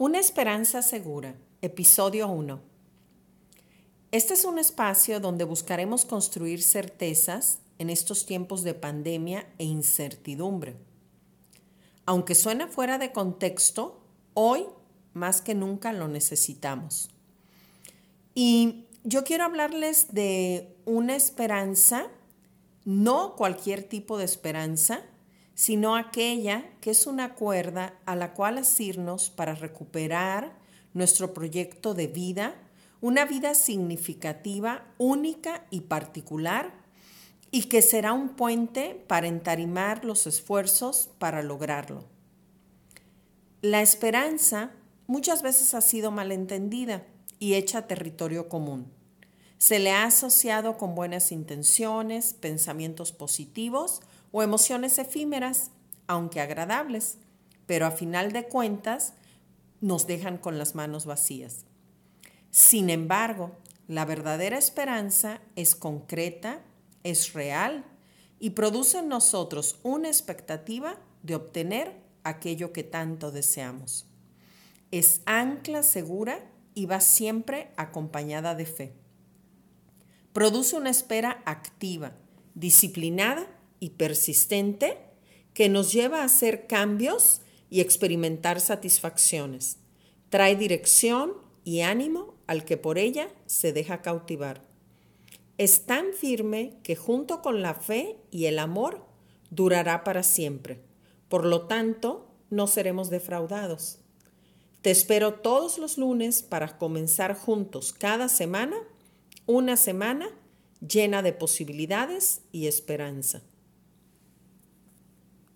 Una esperanza segura, episodio 1. Este es un espacio donde buscaremos construir certezas en estos tiempos de pandemia e incertidumbre. Aunque suena fuera de contexto, hoy más que nunca lo necesitamos. Y yo quiero hablarles de una esperanza, no cualquier tipo de esperanza, sino aquella que es una cuerda a la cual asirnos para recuperar nuestro proyecto de vida, una vida significativa, única y particular, y que será un puente para entarimar los esfuerzos para lograrlo. La esperanza muchas veces ha sido malentendida y hecha territorio común. Se le ha asociado con buenas intenciones, pensamientos positivos o emociones efímeras, aunque agradables, pero a final de cuentas nos dejan con las manos vacías. Sin embargo, la verdadera esperanza es concreta, es real y produce en nosotros una expectativa de obtener aquello que tanto deseamos. Es ancla segura y va siempre acompañada de fe. Produce una espera activa, disciplinada y persistente que nos lleva a hacer cambios y experimentar satisfacciones. Trae dirección y ánimo al que por ella se deja cautivar. Es tan firme que junto con la fe y el amor durará para siempre. Por lo tanto, no seremos defraudados. Te espero todos los lunes para comenzar juntos cada semana, una semana llena de posibilidades y esperanza.